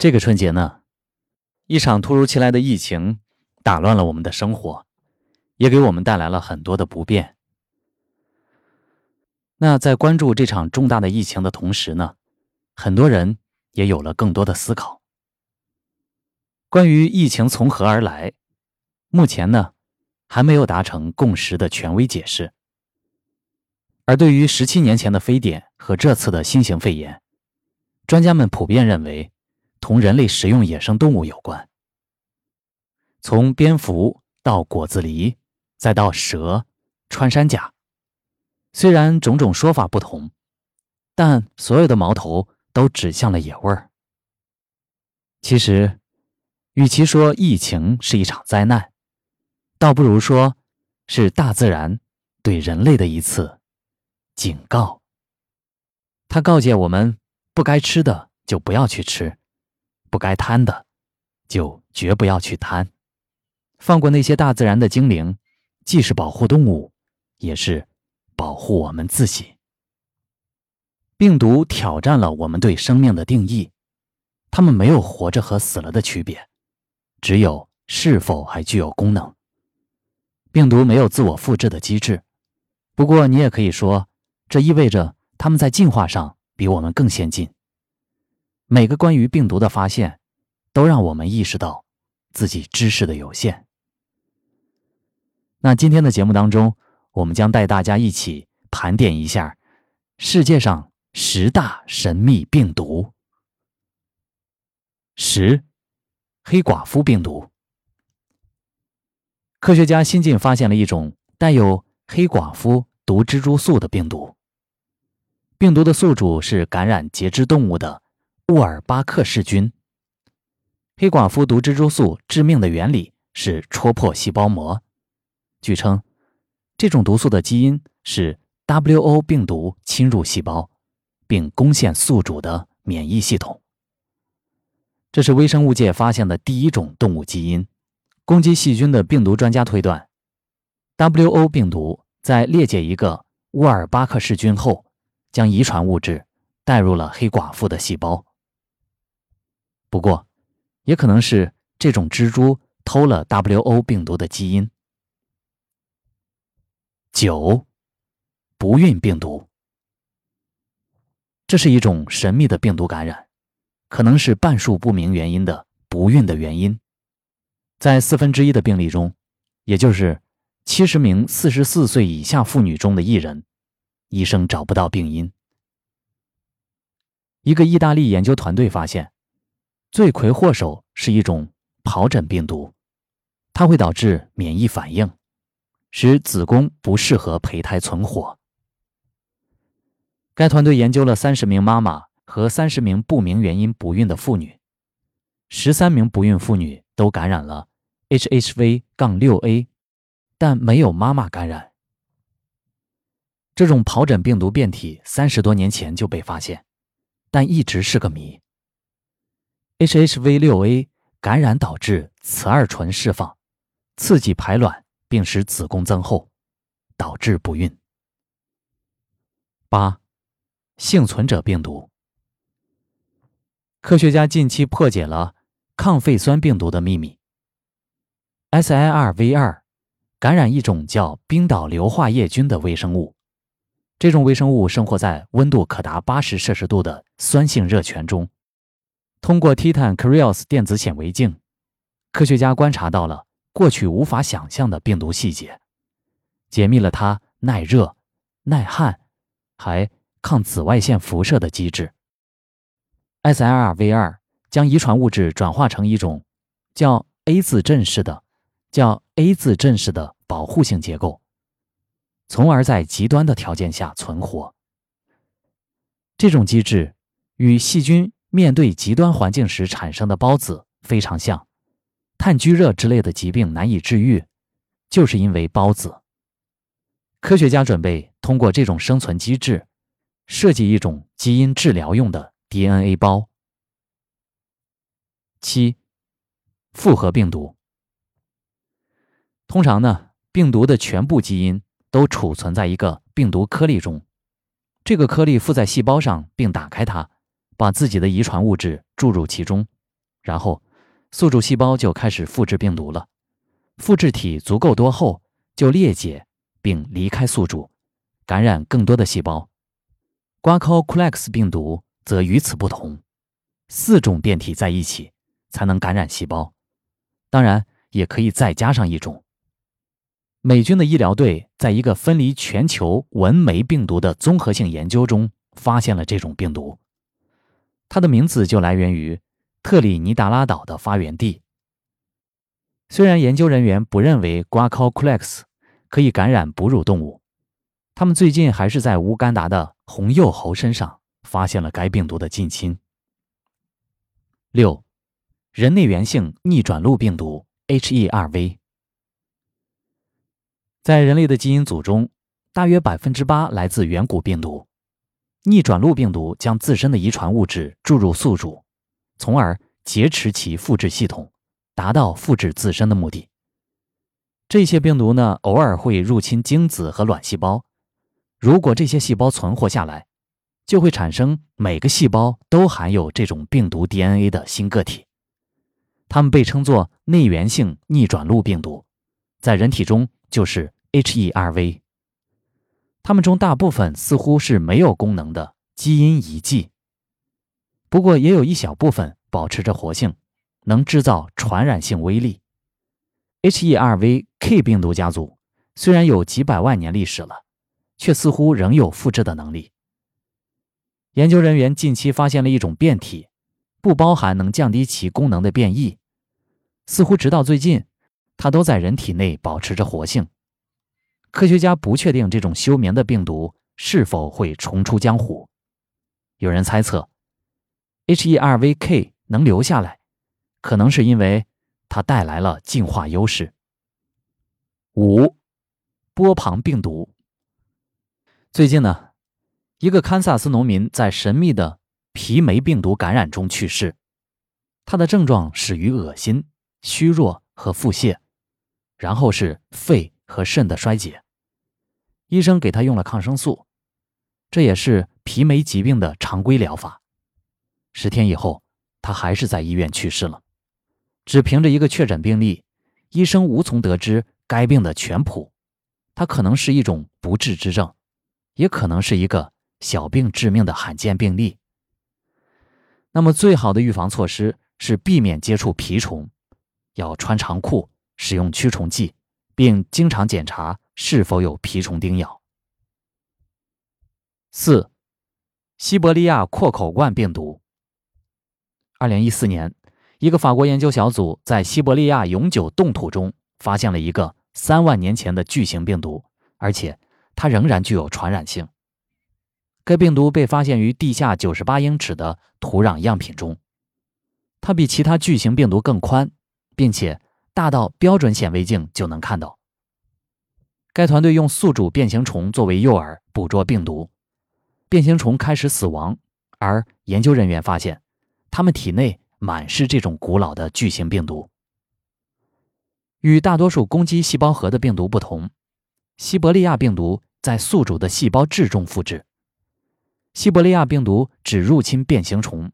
这个春节呢，一场突如其来的疫情打乱了我们的生活，也给我们带来了很多的不便。那在关注这场重大的疫情的同时呢，很多人也有了更多的思考。关于疫情从何而来，目前呢还没有达成共识的权威解释。而对于十七年前的非典和这次的新型肺炎，专家们普遍认为。同人类食用野生动物有关。从蝙蝠到果子狸，再到蛇、穿山甲，虽然种种说法不同，但所有的矛头都指向了野味儿。其实，与其说疫情是一场灾难，倒不如说是大自然对人类的一次警告。他告诫我们：不该吃的就不要去吃。不该贪的，就绝不要去贪。放过那些大自然的精灵，既是保护动物，也是保护我们自己。病毒挑战了我们对生命的定义，它们没有活着和死了的区别，只有是否还具有功能。病毒没有自我复制的机制，不过你也可以说，这意味着它们在进化上比我们更先进。每个关于病毒的发现，都让我们意识到自己知识的有限。那今天的节目当中，我们将带大家一起盘点一下世界上十大神秘病毒。十，黑寡妇病毒。科学家新近发现了一种带有黑寡妇毒蜘蛛素的病毒。病毒的宿主是感染节肢动物的。沃尔巴克氏菌。黑寡妇毒蜘蛛素致命的原理是戳破细胞膜。据称，这种毒素的基因是 WO 病毒侵入细胞，并攻陷宿主的免疫系统。这是微生物界发现的第一种动物基因。攻击细菌的病毒专家推断，WO 病毒在裂解一个沃尔巴克氏菌后，将遗传物质带入了黑寡妇的细胞。不过，也可能是这种蜘蛛偷了 WO 病毒的基因。九，不孕病毒。这是一种神秘的病毒感染，可能是半数不明原因的不孕的原因。在四分之一的病例中，也就是七十名四十四岁以下妇女中的一人，医生找不到病因。一个意大利研究团队发现。罪魁祸首是一种疱疹病毒，它会导致免疫反应，使子宫不适合胚胎存活。该团队研究了三十名妈妈和三十名不明原因不孕的妇女，十三名不孕妇女都感染了 HHV 杠 6A 但没有妈妈感染。这种疱疹病毒变体三十多年前就被发现，但一直是个谜。HHV6A 感染导致雌二醇释放，刺激排卵，并使子宫增厚，导致不孕。八，幸存者病毒。科学家近期破解了抗肺酸病毒的秘密。SIRV2 感染一种叫冰岛硫化叶菌的微生物，这种微生物生活在温度可达八十摄氏度的酸性热泉中。通过 Titan Krios 电子显微镜，科学家观察到了过去无法想象的病毒细节，解密了它耐热、耐旱，还抗紫外线辐射的机制。SIRV2 将遗传物质转化成一种叫 A 字阵式的、叫 A 字阵式的保护性结构，从而在极端的条件下存活。这种机制与细菌。面对极端环境时产生的孢子非常像，炭疽热之类的疾病难以治愈，就是因为孢子。科学家准备通过这种生存机制，设计一种基因治疗用的 DNA 包。七，复合病毒。通常呢，病毒的全部基因都储存在一个病毒颗粒中，这个颗粒附在细胞上并打开它。把自己的遗传物质注入其中，然后宿主细胞就开始复制病毒了。复制体足够多后，就裂解并离开宿主，感染更多的细胞。瓜 c 库 c 斯病毒则与此不同，四种变体在一起才能感染细胞，当然也可以再加上一种。美军的医疗队在一个分离全球纹眉病毒的综合性研究中发现了这种病毒，它的名字就来源于特里尼达拉岛的发源地。虽然研究人员不认为瓜 c 库 c 斯可以感染哺乳动物，他们最近还是在乌干达的红幼猴身上发现了该病毒的近亲。六，人内源性逆转录病毒 （HERV）。在人类的基因组中，大约百分之八来自远古病毒。逆转录病毒将自身的遗传物质注入宿主，从而劫持其复制系统，达到复制自身的目的。这些病毒呢，偶尔会入侵精子和卵细胞。如果这些细胞存活下来，就会产生每个细胞都含有这种病毒 DNA 的新个体。它们被称作内源性逆转录病毒，在人体中。就是 HERV，它们中大部分似乎是没有功能的基因遗迹，不过也有一小部分保持着活性，能制造传染性威力。HERV K 病毒家族虽然有几百万年历史了，却似乎仍有复制的能力。研究人员近期发现了一种变体，不包含能降低其功能的变异，似乎直到最近。它都在人体内保持着活性。科学家不确定这种休眠的病毒是否会重出江湖。有人猜测，HERVK 能留下来，可能是因为它带来了进化优势。五，波旁病毒。最近呢，一个堪萨斯农民在神秘的皮霉病毒感染中去世，他的症状始于恶心、虚弱和腹泻。然后是肺和肾的衰竭，医生给他用了抗生素，这也是皮霉疾病的常规疗法。十天以后，他还是在医院去世了。只凭着一个确诊病例，医生无从得知该病的全谱。它可能是一种不治之症，也可能是一个小病致命的罕见病例。那么，最好的预防措施是避免接触蜱虫，要穿长裤。使用驱虫剂，并经常检查是否有蜱虫叮咬。四，西伯利亚阔口冠病毒。二零一四年，一个法国研究小组在西伯利亚永久冻土中发现了一个三万年前的巨型病毒，而且它仍然具有传染性。该病毒被发现于地下九十八英尺的土壤样品中，它比其他巨型病毒更宽，并且。大到标准显微镜就能看到。该团队用宿主变形虫作为诱饵捕捉病毒，变形虫开始死亡，而研究人员发现，它们体内满是这种古老的巨型病毒。与大多数攻击细胞核的病毒不同，西伯利亚病毒在宿主的细胞质中复制。西伯利亚病毒只入侵变形虫，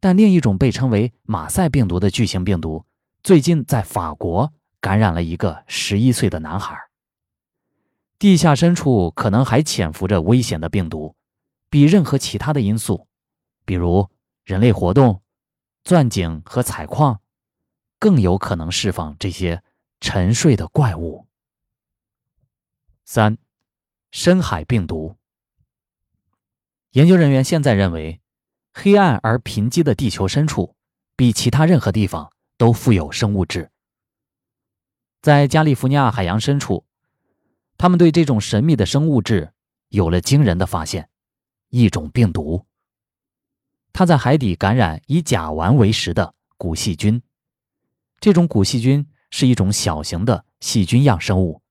但另一种被称为马赛病毒的巨型病毒。最近在法国感染了一个十一岁的男孩。地下深处可能还潜伏着危险的病毒，比任何其他的因素，比如人类活动、钻井和采矿，更有可能释放这些沉睡的怪物。三，深海病毒。研究人员现在认为，黑暗而贫瘠的地球深处，比其他任何地方。都富有生物质。在加利福尼亚海洋深处，他们对这种神秘的生物质有了惊人的发现：一种病毒。它在海底感染以甲烷为食的古细菌。这种古细菌是一种小型的细菌样生物。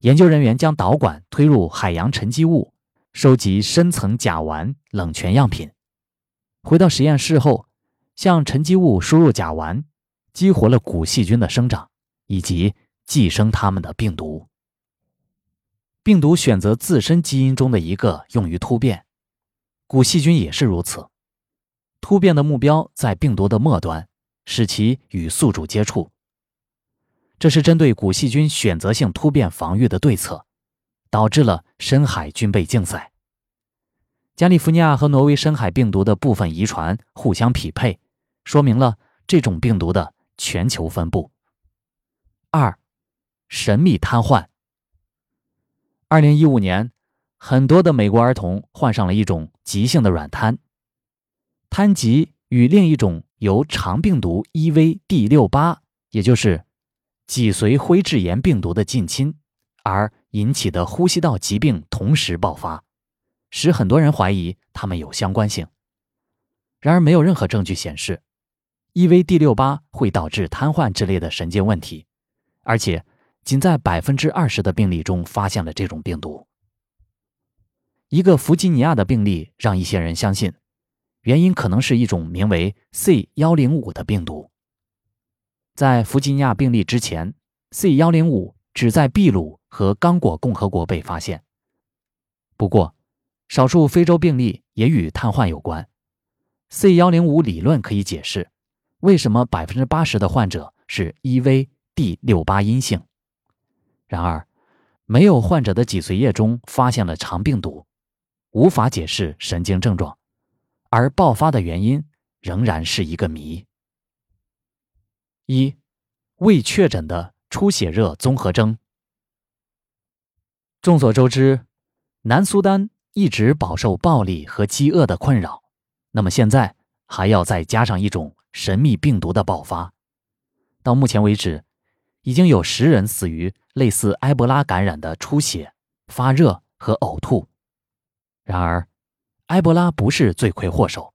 研究人员将导管推入海洋沉积物，收集深层甲烷冷泉样品。回到实验室后，向沉积物输入甲烷。激活了古细菌的生长，以及寄生它们的病毒。病毒选择自身基因中的一个用于突变，古细菌也是如此。突变的目标在病毒的末端，使其与宿主接触。这是针对古细菌选择性突变防御的对策，导致了深海军备竞赛。加利福尼亚和挪威深海病毒的部分遗传互相匹配，说明了这种病毒的全球分布。二，神秘瘫痪。二零一五年，很多的美国儿童患上了一种急性的软瘫。瘫疾与另一种由肠病毒 EV 第六八，也就是脊髓灰质炎病毒的近亲而引起的呼吸道疾病同时爆发。使很多人怀疑它们有相关性，然而没有任何证据显示 EVD 六八会导致瘫痪之类的神经问题，而且仅在百分之二十的病例中发现了这种病毒。一个弗吉尼亚的病例让一些人相信，原因可能是一种名为 C 幺零五的病毒。在弗吉尼亚病例之前，C 幺零五只在秘鲁和刚果共和国被发现。不过，少数非洲病例也与瘫痪有关。C 幺零五理论可以解释为什么百分之八十的患者是 EV D 六八阴性。然而，没有患者的脊髓液中发现了肠病毒，无法解释神经症状，而爆发的原因仍然是一个谜。一，未确诊的出血热综合征。众所周知，南苏丹。一直饱受暴力和饥饿的困扰，那么现在还要再加上一种神秘病毒的爆发。到目前为止，已经有十人死于类似埃博拉感染的出血、发热和呕吐。然而，埃博拉不是罪魁祸首。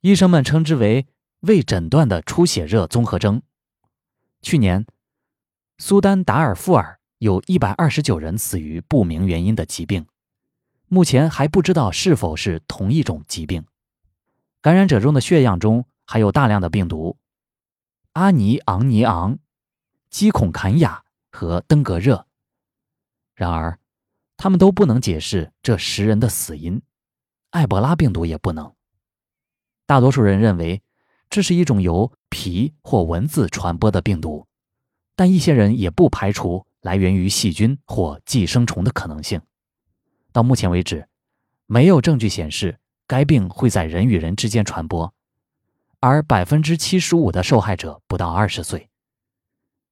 医生们称之为未诊断的出血热综合征。去年，苏丹达尔富尔有一百二十九人死于不明原因的疾病。目前还不知道是否是同一种疾病，感染者中的血样中还有大量的病毒，阿尼昂尼昂、基孔坎雅和登革热。然而，他们都不能解释这十人的死因，埃博拉病毒也不能。大多数人认为这是一种由皮或蚊子传播的病毒，但一些人也不排除来源于细菌或寄生虫的可能性。到目前为止，没有证据显示该病会在人与人之间传播，而百分之七十五的受害者不到二十岁。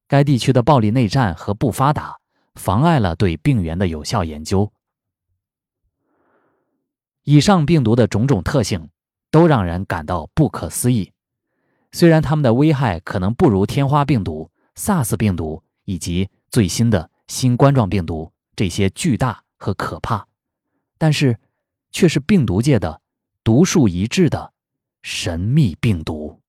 该地区的暴力内战和不发达妨碍了对病原的有效研究。以上病毒的种种特性都让人感到不可思议，虽然它们的危害可能不如天花病毒、SARS 病毒以及最新的新冠状病毒这些巨大和可怕。但是，却是病毒界的独树一帜的神秘病毒。